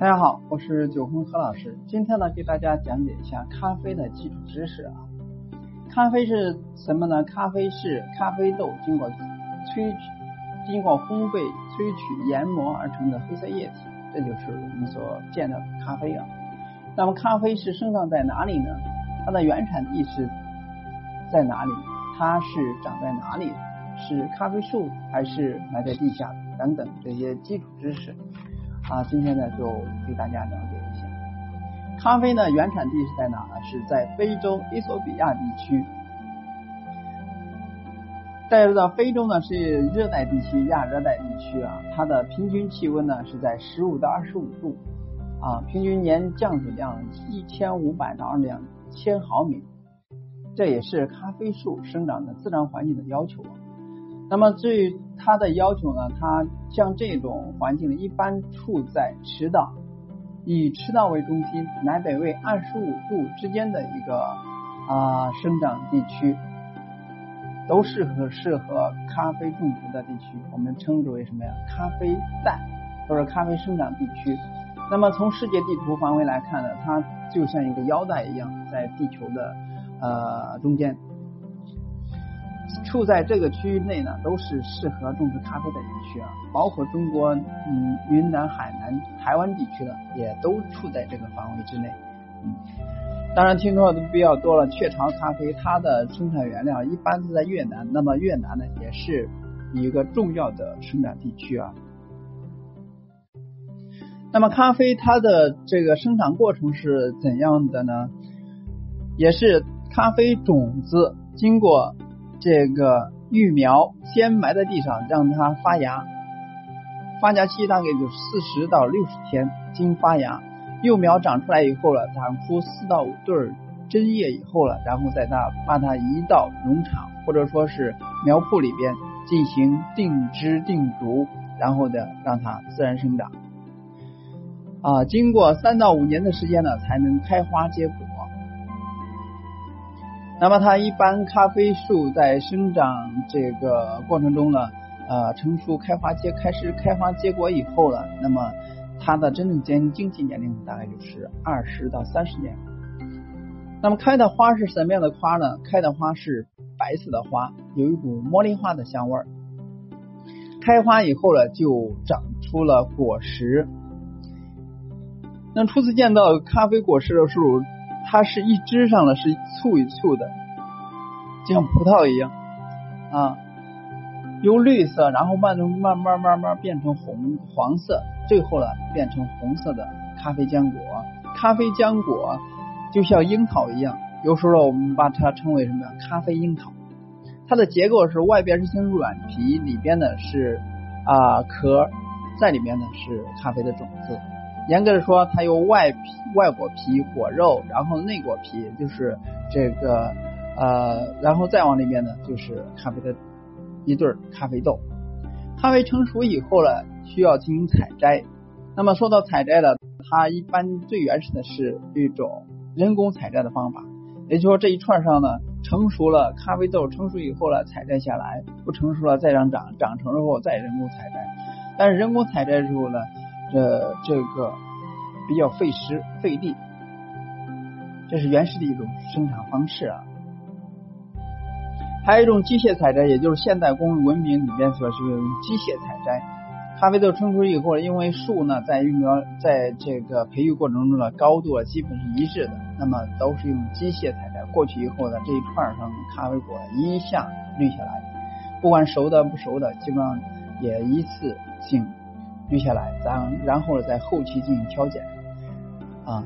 大家好，我是九红何老师。今天呢，给大家讲解一下咖啡的基础知识啊。咖啡是什么呢？咖啡是咖啡豆经过萃取、经过烘焙、萃取、研磨而成的黑色液体，这就是我们所见的咖啡啊。那么，咖啡是生长在哪里呢？它的原产地是在哪里？它是长在哪里？是咖啡树还是埋在地下等等这些基础知识。啊，今天呢就给大家了解一下，咖啡呢原产地是在哪呢？是在非洲伊索比亚地区。大家知道，非洲呢是热带地区、亚热带地区啊，它的平均气温呢是在十五到二十五度啊，平均年降水量一千五百到两千毫米，这也是咖啡树生长的自然环境的要求。那么至于它的要求呢，它像这种环境一般处在赤道，以赤道为中心，南北纬二十五度之间的一个啊生长地区，都适合适合咖啡种植的地区，我们称之为什么呀？咖啡带或者咖啡生长地区。那么从世界地图范围来看呢，它就像一个腰带一样，在地球的呃中间。处在这个区域内呢，都是适合种植咖啡的地区啊，包括中国嗯云南、海南、台湾地区的，也都处在这个范围之内。嗯，当然听说的比较多了，雀巢咖啡它的生产原料一般是在越南，那么越南呢也是一个重要的生产地区啊。那么咖啡它的这个生产过程是怎样的呢？也是咖啡种子经过。这个育苗先埋在地上，让它发芽，发芽期大概就四十到六十天。经发芽，幼苗长出来以后了，长出四到五对针叶以后了，然后再它把它移到农场或者说是苗圃里边进行定枝定株，然后呢让它自然生长。啊，经过三到五年的时间呢，才能开花结果。那么它一般咖啡树在生长这个过程中呢，呃，成熟开花结开始开花结果以后了，那么它的真正经经济年龄大概就是二十到三十年。那么开的花是什么样的花呢？开的花是白色的花，有一股茉莉花的香味儿。开花以后呢，就长出了果实。那初次见到咖啡果实的时候。它是一枝上的是簇一簇的，就像葡萄一样啊，由绿色，然后慢慢慢慢慢变成红黄色，最后呢变成红色的咖啡浆果。咖啡浆果就像樱桃一样，有时候我们把它称为什么呀？咖啡樱桃。它的结构是外边是层软皮，里边呢是啊壳，在里面呢是咖啡的种子。严格的说，它有外皮、外果皮、果肉，然后内果皮就是这个呃，然后再往里面呢就是咖啡的一对咖啡豆。咖啡成熟以后呢，需要进行采摘。那么说到采摘了，它一般最原始的是一种人工采摘的方法，也就是说这一串上呢成熟了咖啡豆成熟以后呢采摘下来，不成熟了再让长长成之后再人工采摘。但是人工采摘之后呢？这这个比较费时费力，这是原始的一种生产方式啊。还有一种机械采摘，也就是现代工业文明里边所是用机械采摘。咖啡豆成熟以后，因为树呢在育苗在这个培育过程中呢高度啊基本是一致的，那么都是用机械采摘过去以后呢，这一串上咖啡果一下绿下来，不管熟的不熟的，基本上也一次性。锯下来，咱然后呢，在后期进行挑拣啊。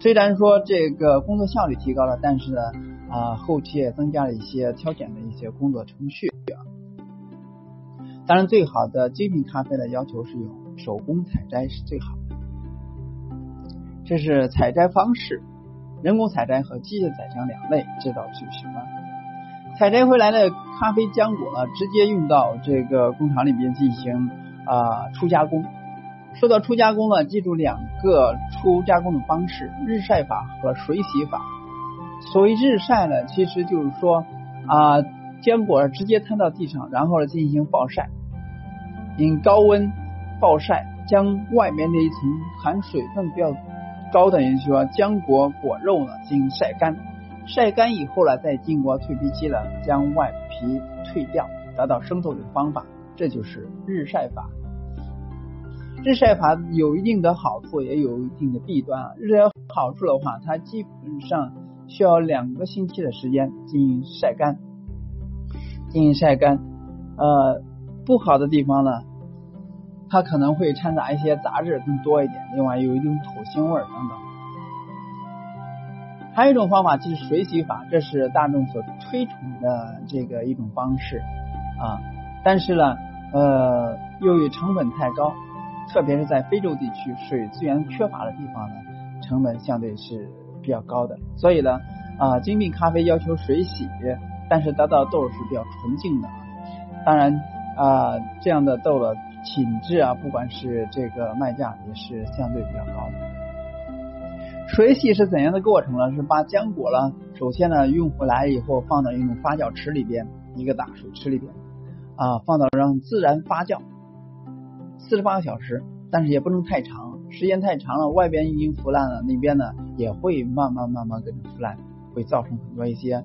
虽然说这个工作效率提高了，但是呢啊，后期也增加了一些挑拣的一些工作程序。当然，最好的精品咖啡的要求是用手工采摘是最好的。这是采摘方式，人工采摘和机械采摘两类，这道是什么？采摘回来的咖啡浆果呢，直接运到这个工厂里边进行。啊，初加工。说到初加工呢，记住两个初加工的方式：日晒法和水洗法。所谓日晒呢，其实就是说啊，坚果直接摊到地上，然后呢进行暴晒，因高温暴晒将外面的一层含水分比较高的，也就是说浆果果肉呢进行晒干，晒干以后呢，再经过蜕皮机呢将外皮蜕掉，达到生透的方法，这就是日晒法。日晒法有一定的好处，也有一定的弊端啊。日晒好处的话，它基本上需要两个星期的时间进行晒干，进行晒干。呃，不好的地方呢，它可能会掺杂一些杂质更多一点，另外有一种土腥味等等。还有一种方法就是水洗法，这是大众所推崇的这个一种方式啊。但是呢，呃，由于成本太高。特别是在非洲地区水资源缺乏的地方呢，成本相对是比较高的。所以呢，啊，精品咖啡要求水洗，但是得到豆是比较纯净的。当然啊，这样的豆的品质啊，不管是这个卖价也是相对比较高的。水洗是怎样的过程呢？是把浆果呢，首先呢运回来以后放到一种发酵池里边，一个大水池里边啊，放到让自然发酵。四十八个小时，但是也不能太长，时间太长了，外边已经腐烂了，那边呢也会慢慢慢慢跟着腐烂，会造成很多一些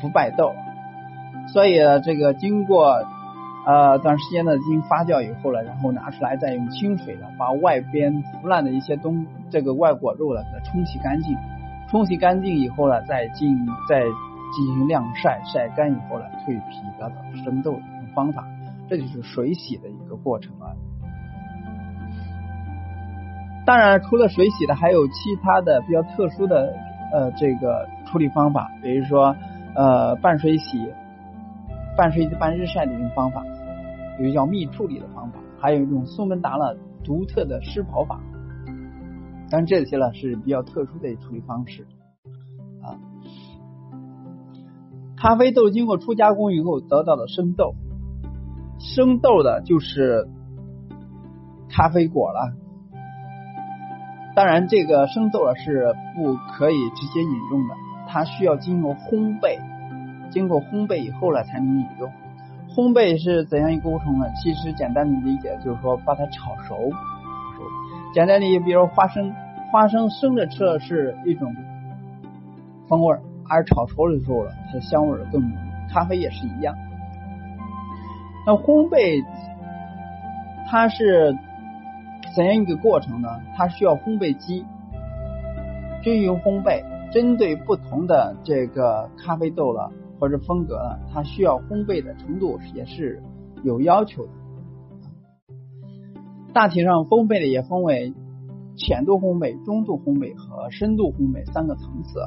腐败豆。所以这个经过呃段时间的进行发酵以后了，然后拿出来再用清水的把外边腐烂的一些东这个外果肉了给它冲洗干净，冲洗干净以后呢，再进再进行晾晒，晒干以后呢蜕皮得到生豆的一种方法，这就是水洗的一个过程啊。当然，除了水洗的，还有其他的比较特殊的呃这个处理方法，比如说呃半水洗、半水洗半日晒的一种方法，有一叫密处理的方法，还有一种苏门答腊独特的湿刨法。但这些呢是比较特殊的处理方式啊。咖啡豆经过初加工以后得到的生豆，生豆的就是咖啡果了。当然，这个生豆是不可以直接饮用的，它需要经过烘焙，经过烘焙以后了才能饮用。烘焙是怎样一个过程呢？其实简单的理解就是说把它炒熟。简单的，比如花生，花生生着吃了是一种风味儿，而炒熟的时候了，它的香味儿更浓。咖啡也是一样。那烘焙，它是。怎样一个过程呢？它需要烘焙机均匀烘焙，针对不同的这个咖啡豆了或者风格了，它需要烘焙的程度也是有要求的。大体上，烘焙的也分为浅度烘焙、中度烘焙和深度烘焙三个层次。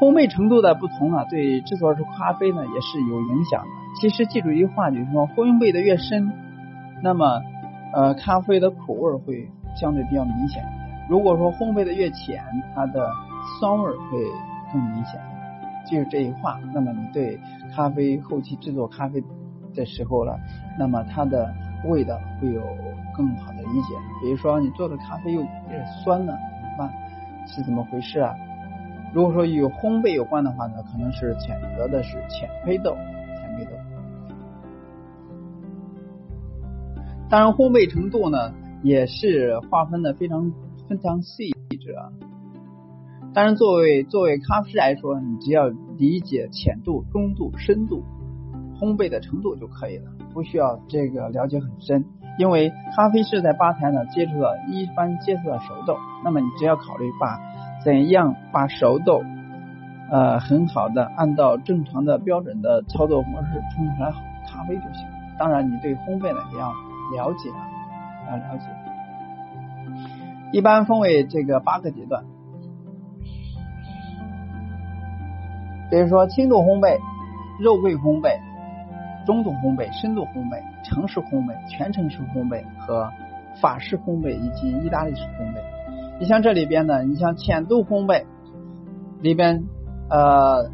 烘焙程度的不同呢，对制作出咖啡呢也是有影响的。其实记住一句话，就是说烘焙的越深，那么呃咖啡的苦味会相对比较明显。如果说烘焙的越浅，它的酸味会更明显。记住这一话，那么你对咖啡后期制作咖啡的时候了，那么它的味道会有更好的理解。比如说你做的咖啡又有点酸了，怎么办？是怎么回事啊？如果说与烘焙有关的话呢，可能是选择的是浅焙豆，浅焙豆。当然，烘焙程度呢也是划分的非常非常细致啊。当然，作为作为咖啡师来说，你只要理解浅度、中度、深度烘焙的程度就可以了，不需要这个了解很深。因为咖啡师在吧台呢接触了一般接触到熟豆，那么你只要考虑把。怎样把熟豆呃很好的按照正常的标准的操作模式冲出来好咖啡就行。当然，你对烘焙呢也要了解啊，要了解。一般分为这个八个阶段，比如说轻度烘焙、肉桂烘焙、中度烘焙、深度烘焙、城市烘焙、全程式烘焙和法式烘焙以及意大利式烘焙。你像这里边呢，你像浅度烘焙里边，呃，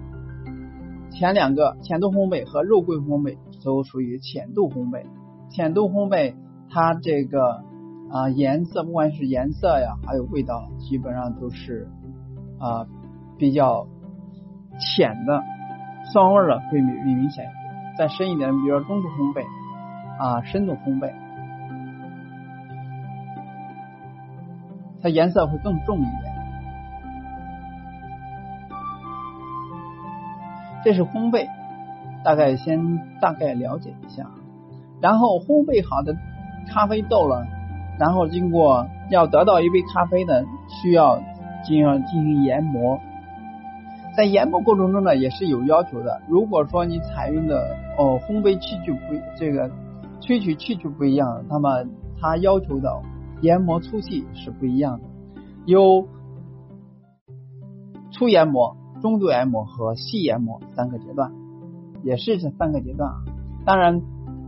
前两个浅度烘焙和肉桂烘焙都属于浅度烘焙。浅度烘焙它这个啊颜色，不管是颜色呀，还有味道，基本上都是啊比较浅的，酸味儿了会明明显。再深一点，比如说中度烘焙啊，深度烘焙，它颜色会更重一点。这是烘焙，大概先大概了解一下，然后烘焙好的咖啡豆了，然后经过要得到一杯咖啡呢，需要进行进行研磨。在研磨过程中呢，也是有要求的。如果说你采用的哦烘焙器具不这个萃取器具不一样，那么它要求的研磨粗细是不一样的。有粗研磨、中度研磨和细研磨三个阶段，也是这三个阶段啊。当然，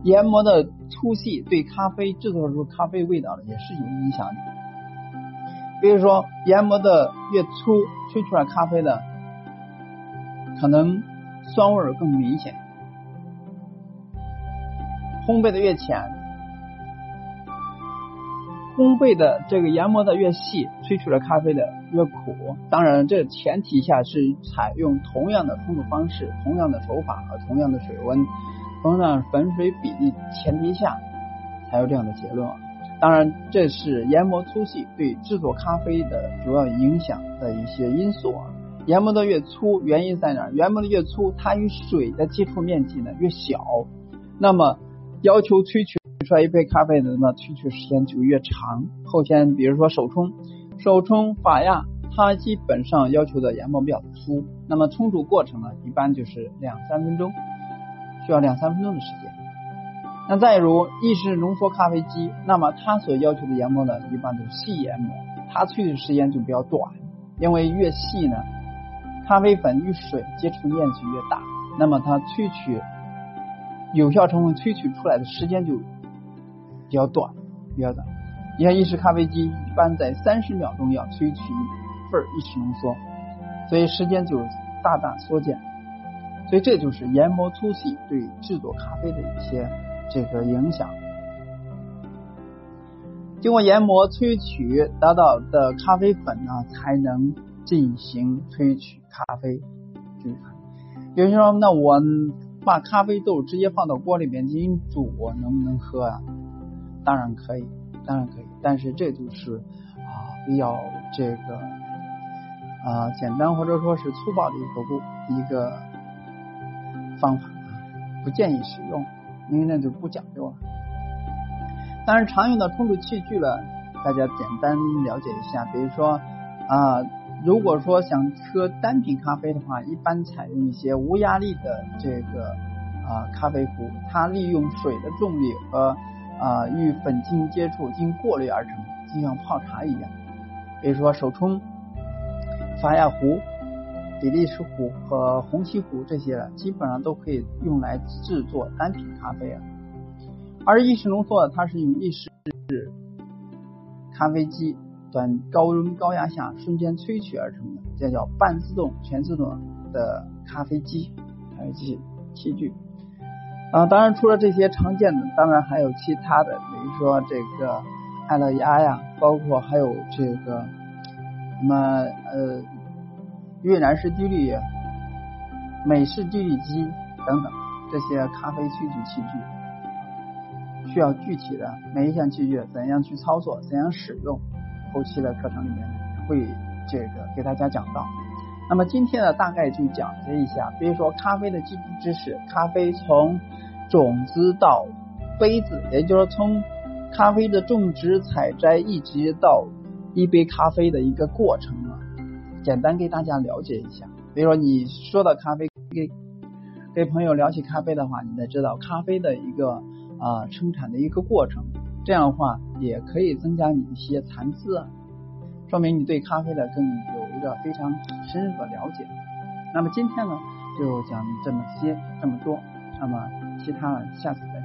研磨的粗细对咖啡制作出咖啡味道的也是有影响的。比如说，研磨的越粗，萃出来咖啡的。可能酸味更明显，烘焙的越浅，烘焙的这个研磨的越细，萃取的咖啡的越苦。当然，这前提下是采用同样的冲煮方式、同样的手法和同样的水温、同样的粉水比例前提下，才有这样的结论。当然，这是研磨粗细对制作咖啡的主要影响的一些因素啊。研磨的越粗，原因在哪？研磨的越粗，它与水的接触面积呢越小，那么要求萃取出来一杯咖啡的，那么萃取时间就越长。后天比如说手冲，手冲法压，它基本上要求的研磨比较粗，那么冲煮过程呢，一般就是两三分钟，需要两三分钟的时间。那再如意式浓缩咖啡机，那么它所要求的研磨呢，一般都是细研磨，它萃取时间就比较短，因为越细呢。咖啡粉与水接触面积越大，那么它萃取有效成分萃取出来的时间就比较短，比较短。你看意式咖啡机一般在三十秒钟要萃取一份意式浓缩，所以时间就大大缩减。所以这就是研磨粗细对制作咖啡的一些这个影响。经过研磨萃取得到的咖啡粉呢，才能。进行萃取咖啡，有人说，那我把咖啡豆直接放到锅里面进行煮，能不能喝啊？当然可以，当然可以，但是这就是啊比较这个啊简单或者说是粗暴的一个不一个方法，不建议使用，因为那就不讲究了。但是常用的冲煮器具呢，大家简单了解一下，比如说啊。如果说想喝单品咖啡的话，一般采用一些无压力的这个啊咖啡壶，它利用水的重力和啊与粉进行接触，经过滤而成，就像泡茶一样。比如说手冲、法压壶、比利时壶和虹吸壶这些，基本上都可以用来制作单品咖啡啊。而意式浓缩，它是用意式咖啡机。短高温高压下瞬间萃取而成的，这叫半自动、全自动的咖啡机、咖啡机器具啊。当然，除了这些常见的，当然还有其他的，比如说这个爱乐压呀，包括还有这个什么呃越南式滴滤、美式滴滤机等等这些咖啡萃取器具，需要具体的每一项器具怎样去操作，怎样使用。后期的课程里面会这个给大家讲到。那么今天呢，大概就讲这一下，比如说咖啡的基础知识，咖啡从种子到杯子，也就是说从咖啡的种植、采摘一直到一杯咖啡的一个过程啊，简单给大家了解一下。比如说你说到咖啡，给给朋友聊起咖啡的话，你得知道咖啡的一个啊生产的一个过程。这样的话也可以增加你一些残次啊，说明你对咖啡的更有一个非常深入的了解。那么今天呢就讲这么些这么多，那么其他的下次再。